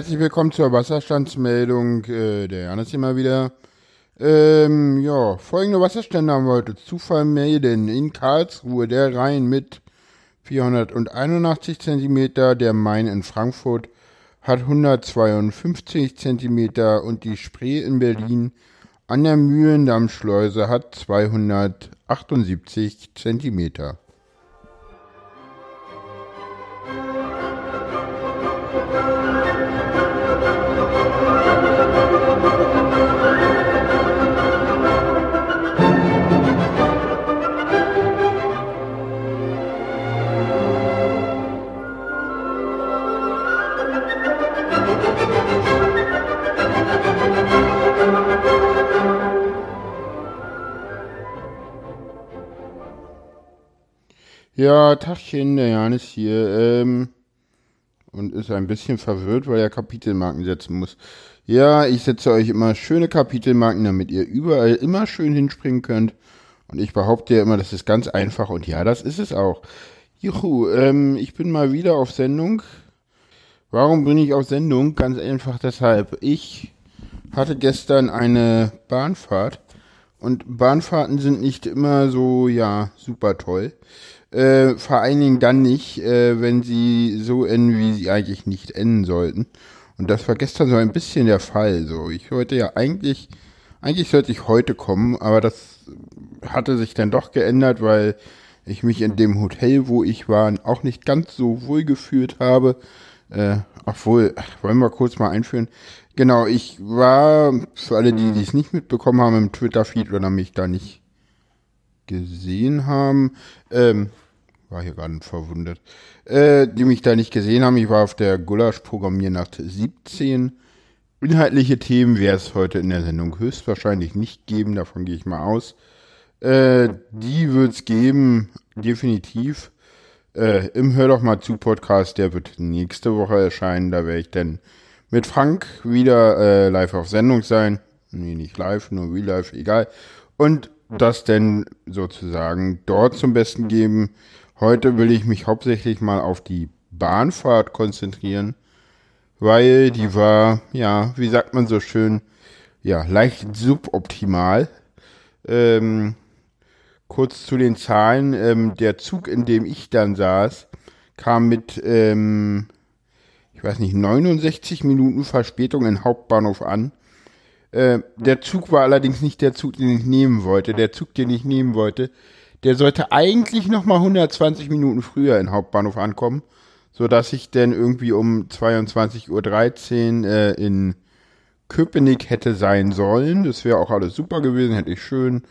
Herzlich willkommen zur Wasserstandsmeldung. Äh, der Jan ist hier mal wieder. Ähm, ja, folgende Wasserstände haben wir heute zu vermelden. In Karlsruhe der Rhein mit 481 cm, der Main in Frankfurt hat 152 cm und die Spree in Berlin an der Mühlendammschleuse hat 278 cm. Ja, Tachchen, der Jan ist hier ähm, und ist ein bisschen verwirrt, weil er Kapitelmarken setzen muss. Ja, ich setze euch immer schöne Kapitelmarken, damit ihr überall immer schön hinspringen könnt. Und ich behaupte ja immer, das ist ganz einfach und ja, das ist es auch. Juhu, ähm, ich bin mal wieder auf Sendung. Warum bin ich auf Sendung? Ganz einfach deshalb. Ich hatte gestern eine Bahnfahrt und Bahnfahrten sind nicht immer so, ja, super toll. Äh, vor allen Dingen dann nicht, äh, wenn sie so enden, wie sie eigentlich nicht enden sollten. Und das war gestern so ein bisschen der Fall. So, ich wollte ja eigentlich, eigentlich sollte ich heute kommen, aber das hatte sich dann doch geändert, weil ich mich in dem Hotel, wo ich war, auch nicht ganz so wohl gefühlt habe. Äh, obwohl, wollen wir kurz mal einführen. Genau, ich war, für alle, die es nicht mitbekommen haben im Twitter-Feed oder mich da nicht gesehen haben, ähm, war hier gerade verwundert, äh, die mich da nicht gesehen haben. Ich war auf der Gulasch-Programmiernacht 17. Inhaltliche Themen wäre es heute in der Sendung höchstwahrscheinlich nicht geben, davon gehe ich mal aus. Äh, die wird es geben, definitiv. Äh, Im Hör doch mal zu Podcast, der wird nächste Woche erscheinen. Da werde ich dann mit Frank wieder äh, live auf Sendung sein. Nee, nicht live, nur real live, egal. Und das denn sozusagen dort zum Besten geben. Heute will ich mich hauptsächlich mal auf die Bahnfahrt konzentrieren, weil die war, ja, wie sagt man so schön, ja, leicht suboptimal. Ähm, kurz zu den Zahlen. Ähm, der Zug, in dem ich dann saß, kam mit, ähm, ich weiß nicht, 69 Minuten Verspätung in Hauptbahnhof an. Äh, der Zug war allerdings nicht der Zug, den ich nehmen wollte. Der Zug, den ich nehmen wollte, der sollte eigentlich noch mal 120 Minuten früher in Hauptbahnhof ankommen, so dass ich dann irgendwie um 22.13 Uhr äh, in Köpenick hätte sein sollen. Das wäre auch alles super gewesen, hätte ich schön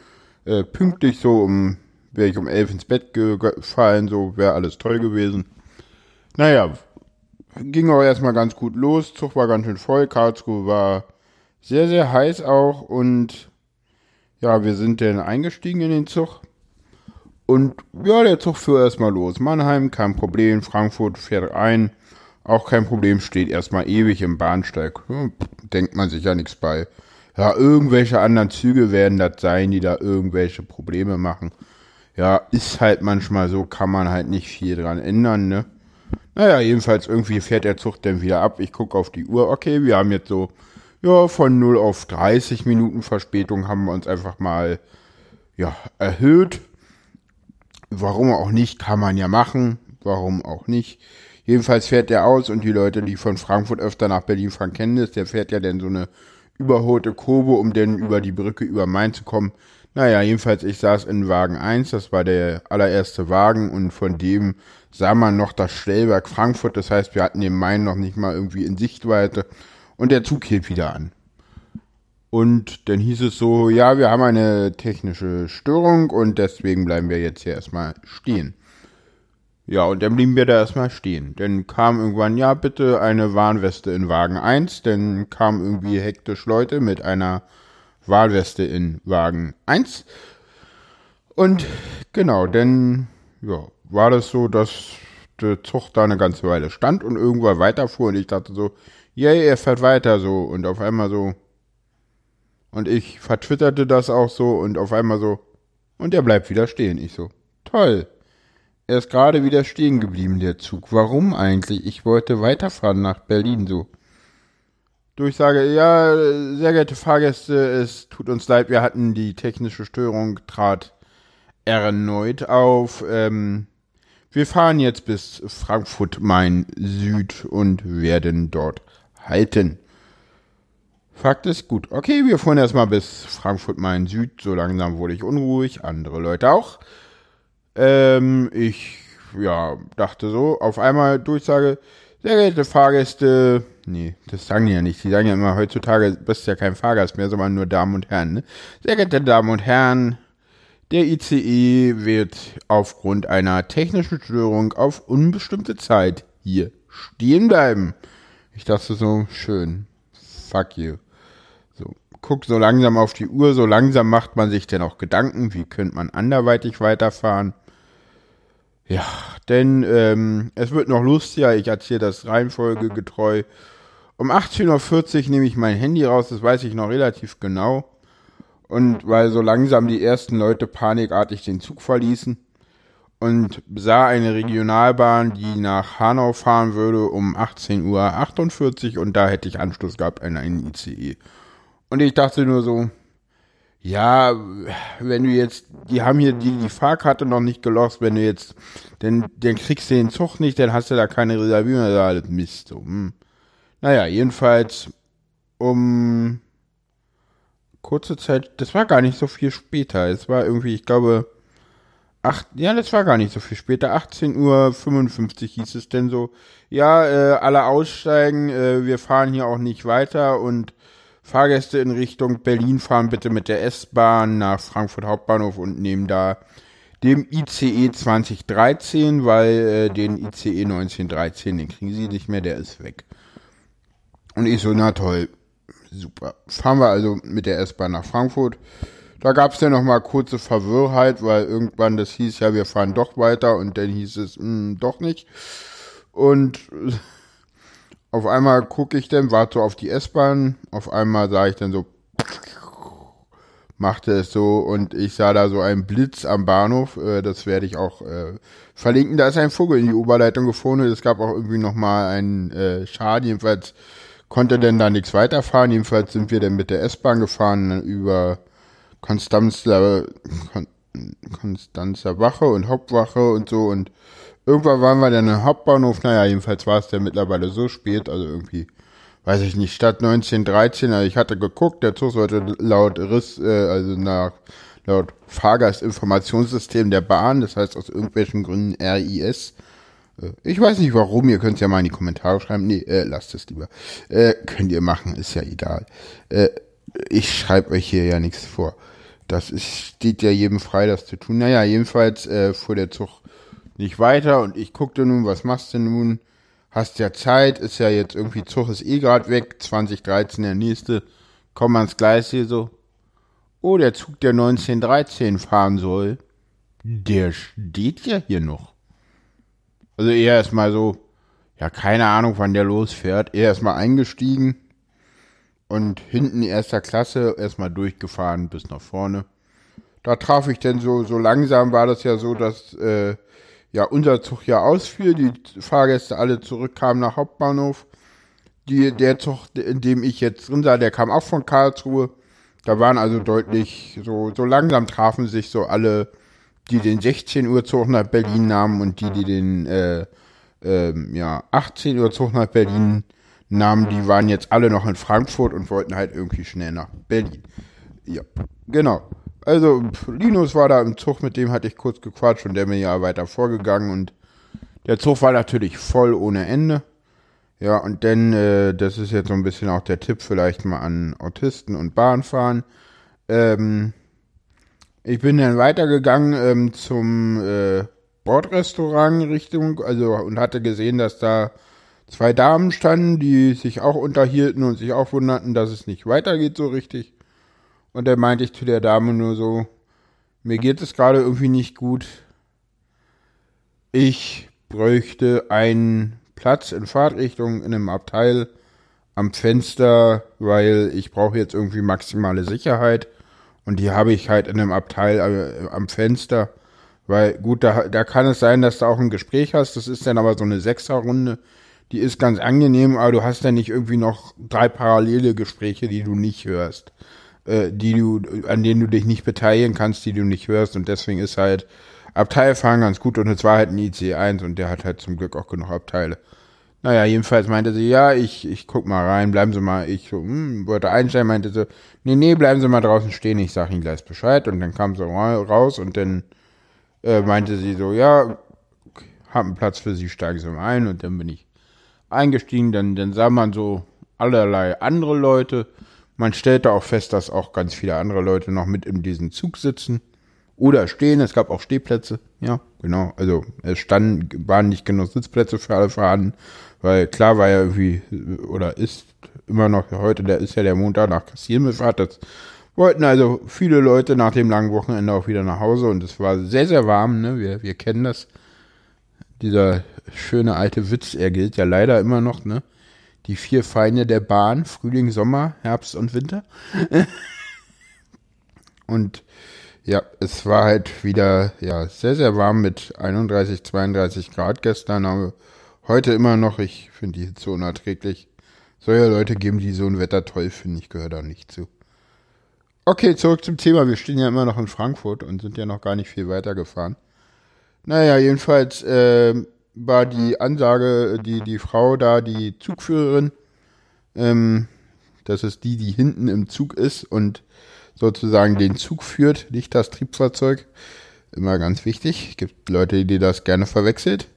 äh, pünktlich so um, wäre ich um 11 ins Bett gefallen, so wäre alles toll gewesen. Naja, ging auch erstmal ganz gut los, Zug war ganz schön voll, Karlsruhe war sehr, sehr heiß auch und ja, wir sind dann eingestiegen in den Zug und ja, der Zug fuhr erstmal los. Mannheim, kein Problem. Frankfurt fährt ein. Auch kein Problem, steht erstmal ewig im Bahnsteig. Hm, denkt man sich ja nichts bei. Ja, irgendwelche anderen Züge werden das sein, die da irgendwelche Probleme machen. Ja, ist halt manchmal so, kann man halt nicht viel dran ändern, ne? Naja, jedenfalls irgendwie fährt der Zug dann wieder ab. Ich gucke auf die Uhr. Okay, wir haben jetzt so, ja, von 0 auf 30 Minuten Verspätung haben wir uns einfach mal, ja, erhöht. Warum auch nicht, kann man ja machen. Warum auch nicht. Jedenfalls fährt der aus und die Leute, die von Frankfurt öfter nach Berlin fahren, kennen das. Der fährt ja dann so eine überholte Kurve, um dann über die Brücke über Main zu kommen. Naja, jedenfalls, ich saß in Wagen 1, das war der allererste Wagen und von dem sah man noch das Stellwerk Frankfurt. Das heißt, wir hatten den Main noch nicht mal irgendwie in Sichtweite und der Zug hielt wieder an. Und dann hieß es so, ja, wir haben eine technische Störung und deswegen bleiben wir jetzt hier erstmal stehen. Ja, und dann blieben wir da erstmal stehen. Dann kam irgendwann, ja, bitte eine Warnweste in Wagen 1. Dann kamen irgendwie hektisch Leute mit einer Warnweste in Wagen 1. Und genau, dann ja, war das so, dass der Zug da eine ganze Weile stand und irgendwann weiterfuhr und ich dachte so, yay, er fährt weiter so und auf einmal so, und ich vertwitterte das auch so und auf einmal so, und er bleibt wieder stehen. Ich so, toll. Er ist gerade wieder stehen geblieben, der Zug. Warum eigentlich? Ich wollte weiterfahren nach Berlin so. Durchsage, ja, sehr geehrte Fahrgäste, es tut uns leid, wir hatten die technische Störung, trat erneut auf. Ähm, wir fahren jetzt bis Frankfurt Main Süd und werden dort halten. Fakt ist gut. Okay, wir fuhren erstmal bis Frankfurt Main Süd. So langsam wurde ich unruhig, andere Leute auch. Ähm, ich, ja, dachte so, auf einmal Durchsage, sehr geehrte Fahrgäste, nee, das sagen die ja nicht. Die sagen ja immer, heutzutage bist du ja kein Fahrgast mehr, sondern nur Damen und Herren. Ne? Sehr geehrte Damen und Herren, der ICE wird aufgrund einer technischen Störung auf unbestimmte Zeit hier stehen bleiben. Ich dachte so, schön. Fuck you. So, guck so langsam auf die Uhr, so langsam macht man sich denn auch Gedanken, wie könnte man anderweitig weiterfahren. Ja, denn ähm, es wird noch lustiger, ich erzähle das Reihenfolge getreu. Um 18.40 Uhr nehme ich mein Handy raus, das weiß ich noch relativ genau. Und weil so langsam die ersten Leute panikartig den Zug verließen und sah eine Regionalbahn, die nach Hanau fahren würde um 18.48 Uhr und da hätte ich Anschluss gehabt an einen ICE. Und ich dachte nur so, ja, wenn du jetzt, die haben hier die, die Fahrkarte noch nicht gelost, wenn du jetzt, denn, dann kriegst du den Zug nicht, dann hast du da keine Reservierung, das ist alles Mist. So. Hm. Naja, jedenfalls um kurze Zeit, das war gar nicht so viel später. Es war irgendwie, ich glaube, acht, ja, das war gar nicht so viel später. 18.55 Uhr hieß es denn so, ja, äh, alle aussteigen, äh, wir fahren hier auch nicht weiter und Fahrgäste in Richtung Berlin fahren bitte mit der S-Bahn nach Frankfurt Hauptbahnhof und nehmen da dem ICE 2013, weil äh, den ICE 1913, den kriegen sie nicht mehr, der ist weg. Und ich so, na toll, super. Fahren wir also mit der S-Bahn nach Frankfurt. Da gab es ja noch kurze Verwirrheit, weil irgendwann das hieß, ja, wir fahren doch weiter und dann hieß es, mh, hm, doch nicht. Und auf einmal gucke ich dann, warte auf die S-Bahn, auf einmal sah ich dann so, machte es so und ich sah da so einen Blitz am Bahnhof, äh, das werde ich auch äh, verlinken. Da ist ein Vogel in die Oberleitung gefunden, es gab auch irgendwie nochmal einen äh, Schaden, jedenfalls konnte denn da nichts weiterfahren, jedenfalls sind wir dann mit der S-Bahn gefahren über Konstanzer, Konstanzer Wache und Hauptwache und so. Und Irgendwann waren wir dann im Hauptbahnhof, naja, jedenfalls war es dann mittlerweile so spät, also irgendwie, weiß ich nicht, statt 1913, also ich hatte geguckt, der Zug sollte laut Riss, äh, also nach, laut Fahrgastinformationssystem der Bahn, das heißt aus irgendwelchen Gründen RIS, ich weiß nicht warum, ihr könnt es ja mal in die Kommentare schreiben. Nee, äh, lasst es lieber. Äh, könnt ihr machen, ist ja egal. Äh, ich schreibe euch hier ja nichts vor. Das ist, steht ja jedem frei, das zu tun. Naja, jedenfalls äh, fuhr der Zug nicht weiter und ich guckte nun, was machst du nun? Hast ja Zeit, ist ja jetzt irgendwie Zug ist eh gerade weg, 2013 der nächste, komm ans Gleis hier so. Oh, der Zug, der 1913 fahren soll, der steht ja hier noch. Also eher erstmal so, ja, keine Ahnung, wann der losfährt. Er erstmal eingestiegen und hinten erster Klasse erstmal durchgefahren bis nach vorne. Da traf ich denn so, so langsam war das ja so, dass äh, ja, unser Zug ja ausfiel, die Fahrgäste alle zurückkamen nach Hauptbahnhof. Die, der Zug, in dem ich jetzt drin sah, der kam auch von Karlsruhe. Da waren also deutlich, so, so langsam trafen sich so alle, die den 16 Uhr Zug nach Berlin nahmen und die, die den äh, äh, ja, 18 Uhr Zug nach Berlin nahmen, die waren jetzt alle noch in Frankfurt und wollten halt irgendwie schnell nach Berlin. Ja, genau. Also, Linus war da im Zug, mit dem hatte ich kurz gequatscht und der mir ja weiter vorgegangen und der Zug war natürlich voll ohne Ende. Ja, und dann, äh, das ist jetzt so ein bisschen auch der Tipp vielleicht mal an Autisten und Bahnfahren. Ähm, ich bin dann weitergegangen ähm, zum äh, Bordrestaurant Richtung, also und hatte gesehen, dass da zwei Damen standen, die sich auch unterhielten und sich auch wunderten, dass es nicht weitergeht so richtig. Und da meinte ich zu der Dame nur so, mir geht es gerade irgendwie nicht gut. Ich bräuchte einen Platz in Fahrtrichtung in einem Abteil am Fenster, weil ich brauche jetzt irgendwie maximale Sicherheit. Und die habe ich halt in einem Abteil äh, am Fenster. Weil gut, da, da kann es sein, dass du auch ein Gespräch hast. Das ist dann aber so eine Sechserrunde. die ist ganz angenehm, aber du hast dann nicht irgendwie noch drei parallele Gespräche, die du nicht hörst, äh, die du, an denen du dich nicht beteiligen kannst, die du nicht hörst und deswegen ist halt Abteilfahren ganz gut und es war halt ein IC1 und der hat halt zum Glück auch genug Abteile. Naja, jedenfalls meinte sie, ja, ich, ich guck mal rein, bleiben Sie mal, ich so, hm, wollte einsteigen, meinte sie, nee, nee, bleiben Sie mal draußen stehen, ich sag Ihnen gleich Bescheid und dann kam sie raus und dann äh, meinte sie so, ja, hab einen Platz für Sie, steigen Sie mal ein und dann bin ich eingestiegen, dann, dann sah man so allerlei andere Leute, man stellte auch fest, dass auch ganz viele andere Leute noch mit in diesem Zug sitzen oder stehen. Es gab auch Stehplätze. Ja, genau. Also es standen, waren nicht genug Sitzplätze für alle vorhanden, weil klar war ja irgendwie, oder ist immer noch heute, der ist ja der Montag nach Kassiermifahrt. Das wollten also viele Leute nach dem langen Wochenende auch wieder nach Hause und es war sehr, sehr warm. Ne? Wir, wir kennen das. Dieser schöne alte Witz, er gilt ja leider immer noch, ne? Die vier Feinde der Bahn, Frühling, Sommer, Herbst und Winter. und ja, es war halt wieder ja, sehr, sehr warm mit 31, 32 Grad gestern, aber heute immer noch. Ich finde die Hitze unerträglich. Soll ja Leute geben, die so ein Wetter toll finden. Ich gehöre da nicht zu. Okay, zurück zum Thema. Wir stehen ja immer noch in Frankfurt und sind ja noch gar nicht viel weiter gefahren. Naja, jedenfalls äh, war die Ansage, die, die Frau da, die Zugführerin, ähm, das ist die, die hinten im Zug ist und sozusagen den Zug führt, nicht das Triebfahrzeug. Immer ganz wichtig. Es gibt Leute, die das gerne verwechselt.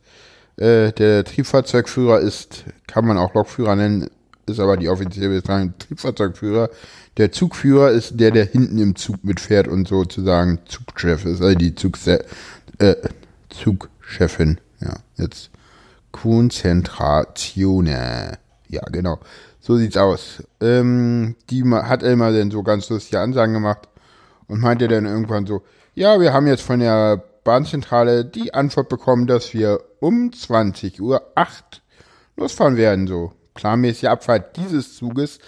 Äh, der Triebfahrzeugführer ist, kann man auch Lokführer nennen, ist aber die offizielle Bezeichnung Triebfahrzeugführer. Der Zugführer ist der, der hinten im Zug mitfährt und sozusagen Zugchef ist, also die Zugse äh, Zugchefin. Ja, jetzt Konzentratione. Ja, genau. So sieht's aus. Ähm, die hat immer dann so ganz lustige Ansagen gemacht und meinte dann irgendwann so, ja, wir haben jetzt von der Bahnzentrale die Antwort bekommen, dass wir um 20.08 Uhr losfahren werden. So, planmäßige Abfahrt dieses Zuges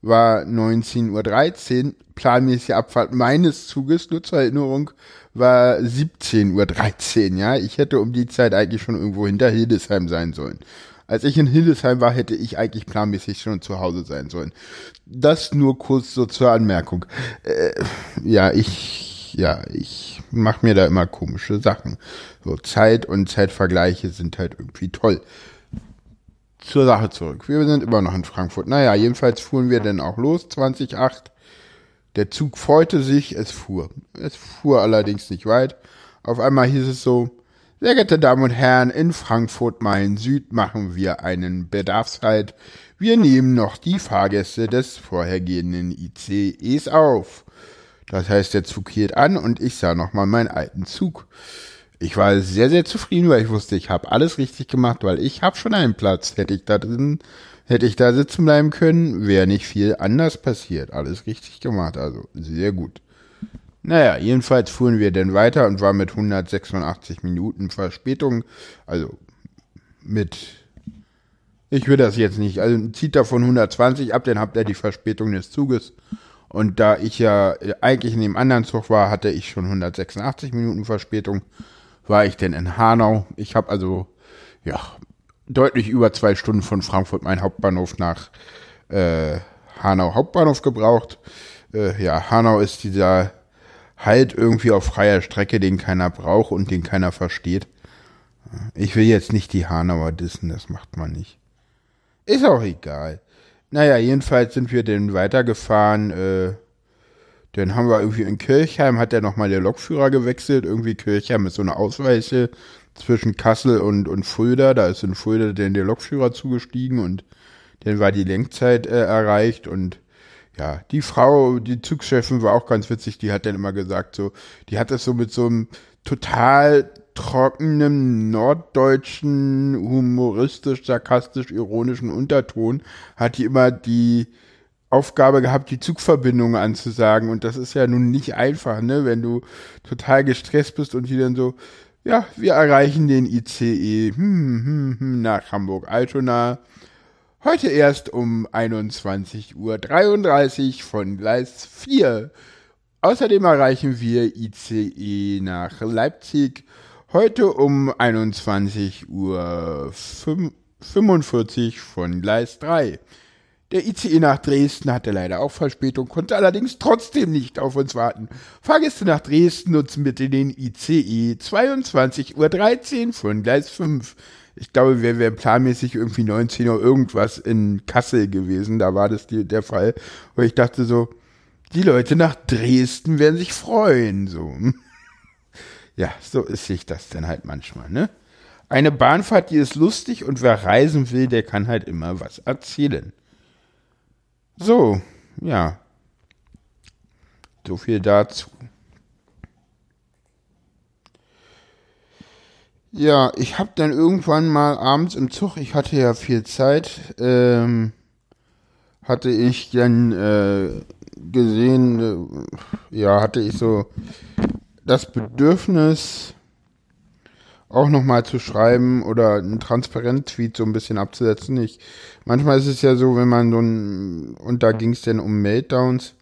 war 19.13 Uhr. Planmäßige Abfahrt meines Zuges, nur zur Erinnerung, war 17.13 Uhr. Ja, ich hätte um die Zeit eigentlich schon irgendwo hinter Hildesheim sein sollen. Als ich in Hildesheim war, hätte ich eigentlich planmäßig schon zu Hause sein sollen. Das nur kurz so zur Anmerkung. Äh, ja, ich, ja, ich mache mir da immer komische Sachen. So Zeit und Zeitvergleiche sind halt irgendwie toll. Zur Sache zurück. Wir sind immer noch in Frankfurt. Naja, jedenfalls fuhren wir dann auch los, 2008. Der Zug freute sich, es fuhr. Es fuhr allerdings nicht weit. Auf einmal hieß es so, sehr geehrte Damen und Herren, in Frankfurt Main Süd machen wir einen Bedarfshalt. Wir nehmen noch die Fahrgäste des vorhergehenden ICEs auf. Das heißt, der Zug hielt an und ich sah nochmal meinen alten Zug. Ich war sehr, sehr zufrieden, weil ich wusste, ich habe alles richtig gemacht, weil ich habe schon einen Platz. Hätte ich da drin, hätte ich da sitzen bleiben können, wäre nicht viel anders passiert. Alles richtig gemacht, also sehr gut. Naja, jedenfalls fuhren wir dann weiter und war mit 186 Minuten Verspätung, also mit, ich will das jetzt nicht, also zieht da von 120 ab, dann habt ihr die Verspätung des Zuges. Und da ich ja eigentlich in dem anderen Zug war, hatte ich schon 186 Minuten Verspätung, war ich denn in Hanau. Ich habe also, ja, deutlich über zwei Stunden von Frankfurt, mein Hauptbahnhof, nach äh, Hanau Hauptbahnhof gebraucht. Äh, ja, Hanau ist dieser halt irgendwie auf freier Strecke, den keiner braucht und den keiner versteht. Ich will jetzt nicht die Hanauer dissen, das macht man nicht. Ist auch egal. Naja, jedenfalls sind wir dann weitergefahren. Äh, dann haben wir irgendwie in Kirchheim, hat der nochmal der Lokführer gewechselt. Irgendwie Kirchheim ist so eine Ausweiche zwischen Kassel und, und Fulda. Da ist in Fulda dann der Lokführer zugestiegen und dann war die Lenkzeit äh, erreicht und ja, die Frau, die Zugchefin war auch ganz witzig, die hat dann immer gesagt, so, die hat das so mit so einem total trockenen, norddeutschen, humoristisch, sarkastisch, ironischen Unterton, hat die immer die Aufgabe gehabt, die Zugverbindung anzusagen. Und das ist ja nun nicht einfach, ne, wenn du total gestresst bist und die dann so, ja, wir erreichen den ICE hm, hm, hm, nach Hamburg-Altona Heute erst um 21.33 Uhr von Gleis 4. Außerdem erreichen wir ICE nach Leipzig heute um 21.05 Uhr 45 von Gleis 3. Der ICE nach Dresden hatte leider auch Verspätung, konnte allerdings trotzdem nicht auf uns warten. Fahrgäste nach Dresden nutzen bitte den ICE 22.13 Uhr von Gleis 5. Ich glaube, wir wären planmäßig irgendwie 19 Uhr irgendwas in Kassel gewesen. Da war das die, der Fall. Und ich dachte so, die Leute nach Dresden werden sich freuen, so. Ja, so ist sich das dann halt manchmal, ne? Eine Bahnfahrt, die ist lustig und wer reisen will, der kann halt immer was erzählen. So, ja. So viel dazu. Ja, ich habe dann irgendwann mal abends im Zug, ich hatte ja viel Zeit, ähm, hatte ich dann äh, gesehen, äh, ja, hatte ich so das Bedürfnis, auch nochmal zu schreiben oder einen Transparent-Tweet so ein bisschen abzusetzen. Ich, manchmal ist es ja so, wenn man so ein, und da ging es denn um Meltdowns.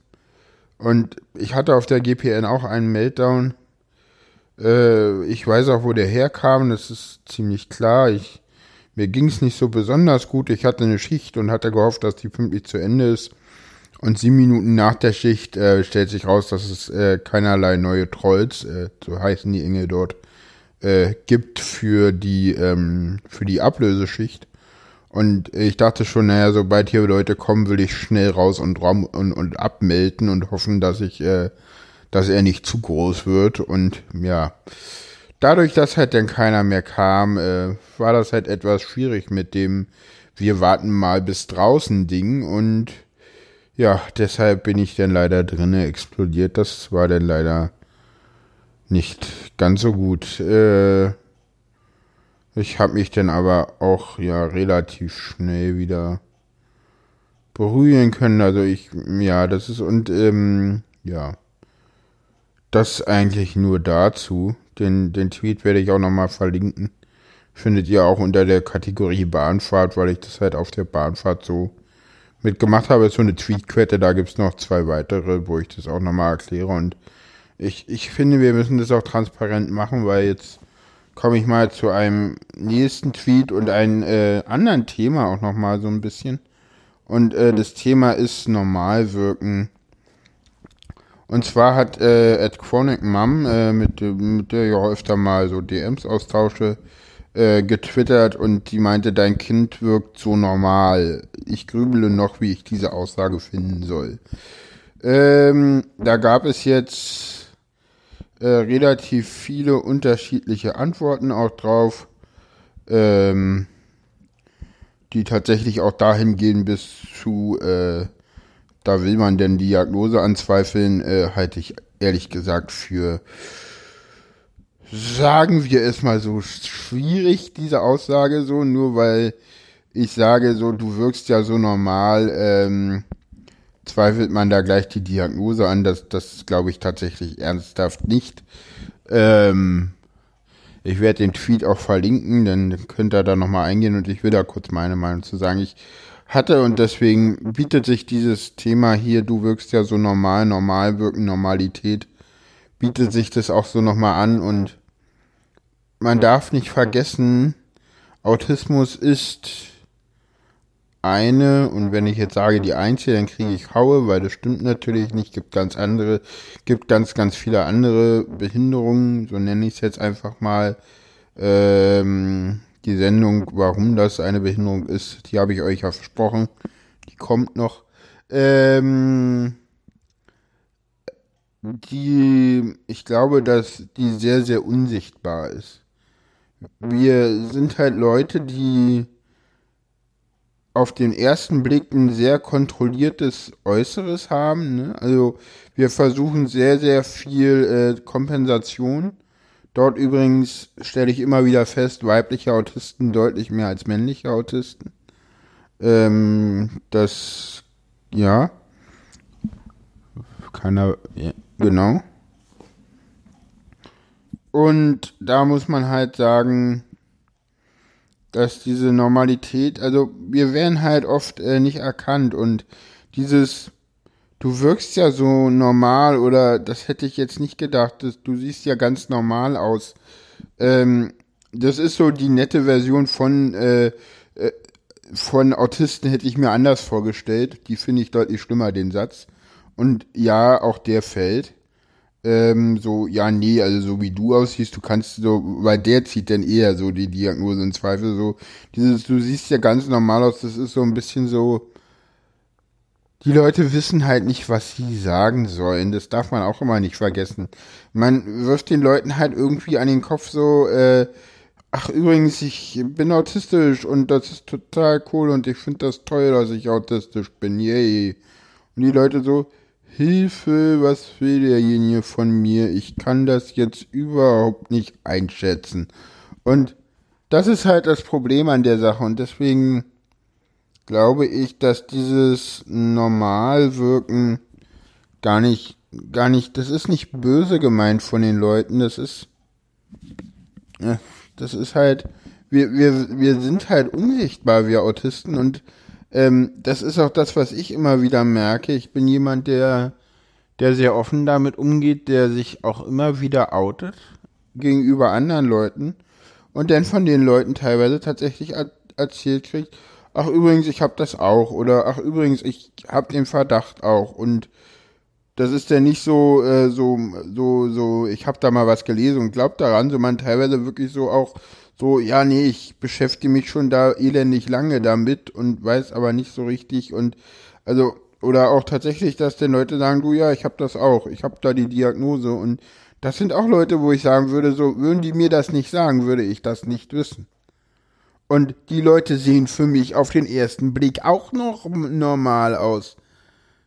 Und ich hatte auf der GPN auch einen Meltdown. Äh, ich weiß auch, wo der herkam, das ist ziemlich klar. Ich, mir ging es nicht so besonders gut. Ich hatte eine Schicht und hatte gehofft, dass die pünktlich zu Ende ist. Und sieben Minuten nach der Schicht äh, stellt sich raus, dass es äh, keinerlei neue Trolls, äh, so heißen die Engel dort, äh, gibt für die, ähm, für die Ablöseschicht. Und ich dachte schon, naja, sobald hier Leute kommen, will ich schnell raus und, und, und abmelden und hoffen, dass ich, äh, dass er nicht zu groß wird. Und ja, dadurch, dass halt dann keiner mehr kam, äh, war das halt etwas schwierig mit dem wir warten mal bis draußen Ding und ja, deshalb bin ich dann leider drinne explodiert. Das war dann leider nicht ganz so gut. Äh, ich habe mich dann aber auch ja relativ schnell wieder beruhigen können. Also ich, ja, das ist und ähm, ja, das eigentlich nur dazu. Den, den Tweet werde ich auch nochmal verlinken. Findet ihr auch unter der Kategorie Bahnfahrt, weil ich das halt auf der Bahnfahrt so mitgemacht habe. Ist so eine Tweetquette, da gibt es noch zwei weitere, wo ich das auch nochmal erkläre und ich, ich finde, wir müssen das auch transparent machen, weil jetzt komme ich mal zu einem nächsten Tweet und einem äh, anderen Thema auch nochmal so ein bisschen. Und äh, das Thema ist Normalwirken. Und zwar hat äh, Ed Chronic Mom, äh, mit, mit der ich auch öfter mal so DMs austausche, äh, getwittert und die meinte, dein Kind wirkt so normal. Ich grübele noch, wie ich diese Aussage finden soll. Ähm, da gab es jetzt äh, relativ viele unterschiedliche Antworten auch drauf, ähm, die tatsächlich auch dahin gehen bis zu, äh, da will man denn Diagnose anzweifeln, äh, halte ich ehrlich gesagt für, sagen wir es mal so, schwierig, diese Aussage so, nur weil ich sage so, du wirkst ja so normal, ähm, zweifelt man da gleich die Diagnose an. Das, das glaube ich tatsächlich ernsthaft nicht. Ähm, ich werde den Tweet auch verlinken, dann könnt ihr da nochmal eingehen und ich will da kurz meine Meinung zu sagen. Ich hatte und deswegen bietet sich dieses Thema hier, du wirkst ja so normal, normal wirken, Normalität, bietet sich das auch so nochmal an und man darf nicht vergessen, Autismus ist eine und wenn ich jetzt sage die einzige, dann kriege ich Haue, weil das stimmt natürlich nicht. Gibt ganz andere, gibt ganz, ganz viele andere Behinderungen, so nenne ich es jetzt einfach mal. Ähm, die Sendung, warum das eine Behinderung ist, die habe ich euch ja versprochen. Die kommt noch. Ähm, die, ich glaube, dass die sehr, sehr unsichtbar ist. Wir sind halt Leute, die auf den ersten Blick ein sehr kontrolliertes Äußeres haben. Ne? Also wir versuchen sehr, sehr viel äh, Kompensation. Dort übrigens stelle ich immer wieder fest, weibliche Autisten deutlich mehr als männliche Autisten. Ähm, das, ja. Keiner, ja, genau. Und da muss man halt sagen, dass diese Normalität, also wir werden halt oft äh, nicht erkannt und dieses, du wirkst ja so normal oder das hätte ich jetzt nicht gedacht, das, du siehst ja ganz normal aus. Ähm, das ist so die nette Version von, äh, äh, von Autisten hätte ich mir anders vorgestellt. Die finde ich deutlich schlimmer, den Satz. Und ja, auch der fällt. Ähm, so, ja, nee, also so wie du aussiehst, du kannst so, weil der zieht dann eher so die Diagnose in Zweifel so. Dieses, du siehst ja ganz normal aus, das ist so ein bisschen so, die Leute wissen halt nicht, was sie sagen sollen. Das darf man auch immer nicht vergessen. Man wirft den Leuten halt irgendwie an den Kopf so, äh, ach übrigens, ich bin autistisch und das ist total cool und ich finde das toll, dass ich autistisch bin. Yay. Und die Leute so, Hilfe, was will derjenige von mir? Ich kann das jetzt überhaupt nicht einschätzen. Und das ist halt das Problem an der Sache und deswegen glaube ich, dass dieses Normalwirken gar nicht, gar nicht, das ist nicht böse gemeint von den Leuten, das ist, ja, das ist halt, wir, wir, wir sind halt unsichtbar, wir Autisten und ähm, das ist auch das, was ich immer wieder merke. Ich bin jemand, der, der sehr offen damit umgeht, der sich auch immer wieder outet gegenüber anderen Leuten und dann von den Leuten teilweise tatsächlich erzählt kriegt, ach übrigens, ich habe das auch oder ach übrigens, ich habe den Verdacht auch und das ist ja nicht so äh, so so so ich habe da mal was gelesen und glaubt daran, sondern teilweise wirklich so auch so ja nee, ich beschäftige mich schon da elendig lange damit und weiß aber nicht so richtig und also oder auch tatsächlich, dass denn Leute sagen, du ja, ich habe das auch, ich habe da die Diagnose und das sind auch Leute, wo ich sagen würde, so würden die mir das nicht sagen, würde ich das nicht wissen. Und die Leute sehen für mich auf den ersten Blick auch noch normal aus.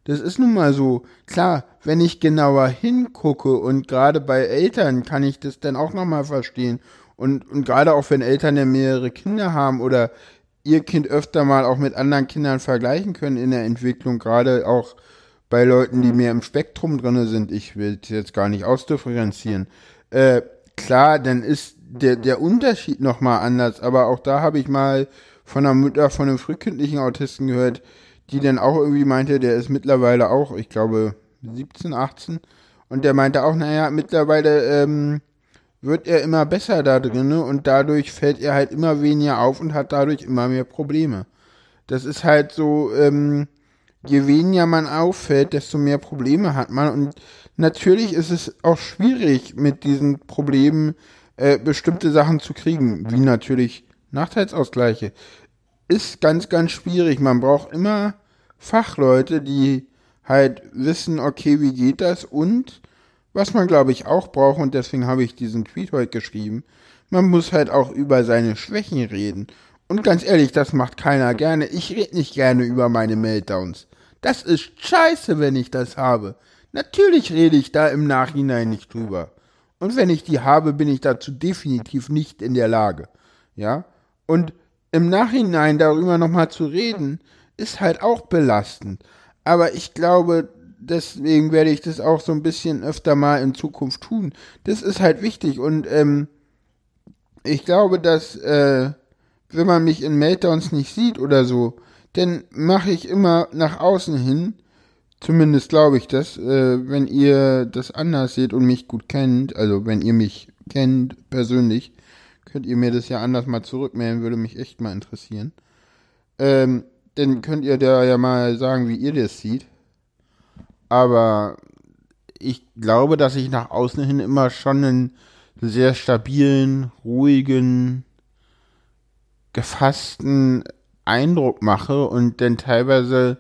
Das ist nun mal so. Klar, wenn ich genauer hingucke und gerade bei Eltern kann ich das dann auch nochmal verstehen. Und, und gerade auch wenn Eltern ja mehrere Kinder haben oder ihr Kind öfter mal auch mit anderen Kindern vergleichen können in der Entwicklung, gerade auch bei Leuten, die mehr im Spektrum drin sind. Ich will jetzt gar nicht ausdifferenzieren. Äh, klar, dann ist der, der Unterschied nochmal anders, aber auch da habe ich mal von einer Mutter von einem frühkindlichen Autisten gehört, die dann auch irgendwie meinte, der ist mittlerweile auch, ich glaube, 17, 18 und der meinte auch, naja, mittlerweile ähm, wird er immer besser da drin und dadurch fällt er halt immer weniger auf und hat dadurch immer mehr Probleme. Das ist halt so, ähm, je weniger man auffällt, desto mehr Probleme hat man und natürlich ist es auch schwierig mit diesen Problemen äh, bestimmte Sachen zu kriegen, wie natürlich Nachteilsausgleiche. Ist ganz, ganz schwierig. Man braucht immer Fachleute, die halt wissen, okay, wie geht das und was man, glaube ich, auch braucht, und deswegen habe ich diesen Tweet heute geschrieben, man muss halt auch über seine Schwächen reden. Und ganz ehrlich, das macht keiner gerne. Ich rede nicht gerne über meine Meltdowns. Das ist scheiße, wenn ich das habe. Natürlich rede ich da im Nachhinein nicht drüber. Und wenn ich die habe, bin ich dazu definitiv nicht in der Lage. Ja? Und im Nachhinein darüber nochmal zu reden, ist halt auch belastend. Aber ich glaube, deswegen werde ich das auch so ein bisschen öfter mal in Zukunft tun. Das ist halt wichtig und ähm, ich glaube, dass äh, wenn man mich in Meltdowns nicht sieht oder so, dann mache ich immer nach außen hin Zumindest glaube ich das. Äh, wenn ihr das anders seht und mich gut kennt, also wenn ihr mich kennt persönlich, könnt ihr mir das ja anders mal zurückmelden, würde mich echt mal interessieren. Ähm, dann könnt ihr da ja mal sagen, wie ihr das seht. Aber ich glaube, dass ich nach außen hin immer schon einen sehr stabilen, ruhigen, gefassten Eindruck mache und dann teilweise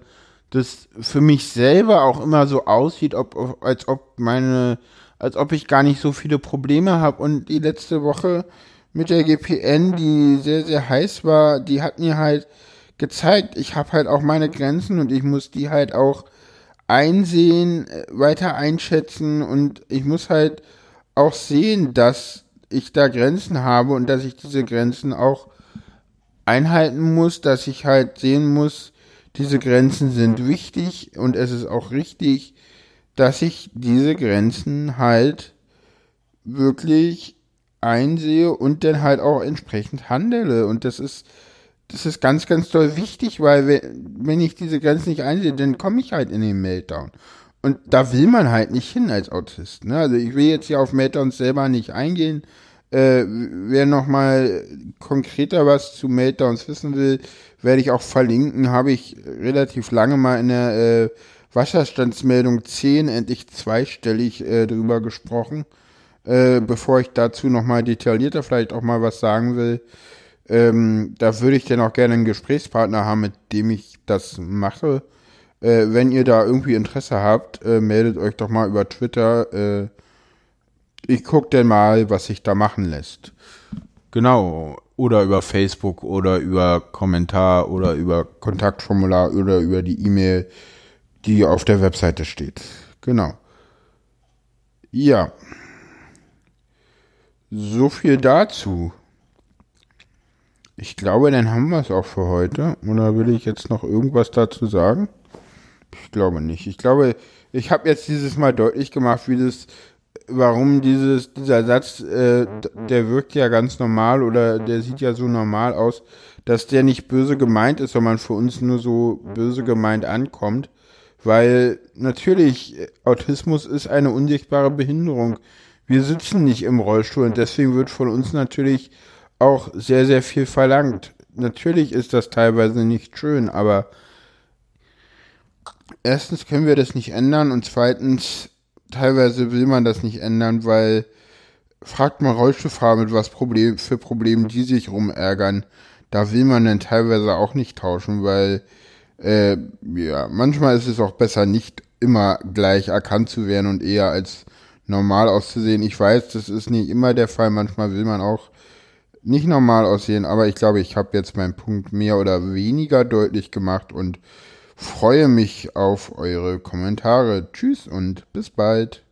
das für mich selber auch immer so aussieht, ob, als ob meine, als ob ich gar nicht so viele Probleme habe. Und die letzte Woche mit der GPN, die sehr, sehr heiß war, die hat mir halt gezeigt, ich habe halt auch meine Grenzen und ich muss die halt auch einsehen, weiter einschätzen und ich muss halt auch sehen, dass ich da Grenzen habe und dass ich diese Grenzen auch einhalten muss, dass ich halt sehen muss, diese Grenzen sind wichtig und es ist auch richtig, dass ich diese Grenzen halt wirklich einsehe und dann halt auch entsprechend handele. Und das ist, das ist ganz, ganz toll wichtig, weil wenn ich diese Grenzen nicht einsehe, dann komme ich halt in den Meltdown. Und da will man halt nicht hin als Autist. Ne? Also ich will jetzt hier auf Meltdowns selber nicht eingehen. Äh, wer nochmal konkreter was zu Meltdowns wissen will, werde ich auch verlinken. Habe ich relativ lange mal in der äh, Wasserstandsmeldung 10 endlich zweistellig äh, drüber gesprochen. Äh, bevor ich dazu nochmal detaillierter vielleicht auch mal was sagen will, ähm, da würde ich dann auch gerne einen Gesprächspartner haben, mit dem ich das mache. Äh, wenn ihr da irgendwie Interesse habt, äh, meldet euch doch mal über Twitter. Äh, ich gucke dann mal, was sich da machen lässt. Genau. Oder über Facebook oder über Kommentar oder über Kontaktformular oder über die E-Mail, die auf der Webseite steht. Genau. Ja. So viel dazu. Ich glaube, dann haben wir es auch für heute. Oder will ich jetzt noch irgendwas dazu sagen? Ich glaube nicht. Ich glaube, ich habe jetzt dieses Mal deutlich gemacht, wie das, warum dieses, dieser Satz, äh, der wirkt ja ganz normal oder der sieht ja so normal aus, dass der nicht böse gemeint ist, sondern für uns nur so böse gemeint ankommt. Weil natürlich, Autismus ist eine unsichtbare Behinderung wir sitzen nicht im Rollstuhl und deswegen wird von uns natürlich auch sehr, sehr viel verlangt. Natürlich ist das teilweise nicht schön, aber erstens können wir das nicht ändern und zweitens teilweise will man das nicht ändern, weil fragt mal Rollstuhlfahrer mit was Problem, für Problemen die sich rumärgern. Da will man dann teilweise auch nicht tauschen, weil äh, ja, manchmal ist es auch besser, nicht immer gleich erkannt zu werden und eher als normal auszusehen. Ich weiß, das ist nicht immer der Fall. Manchmal will man auch nicht normal aussehen, aber ich glaube, ich habe jetzt meinen Punkt mehr oder weniger deutlich gemacht und freue mich auf eure Kommentare. Tschüss und bis bald.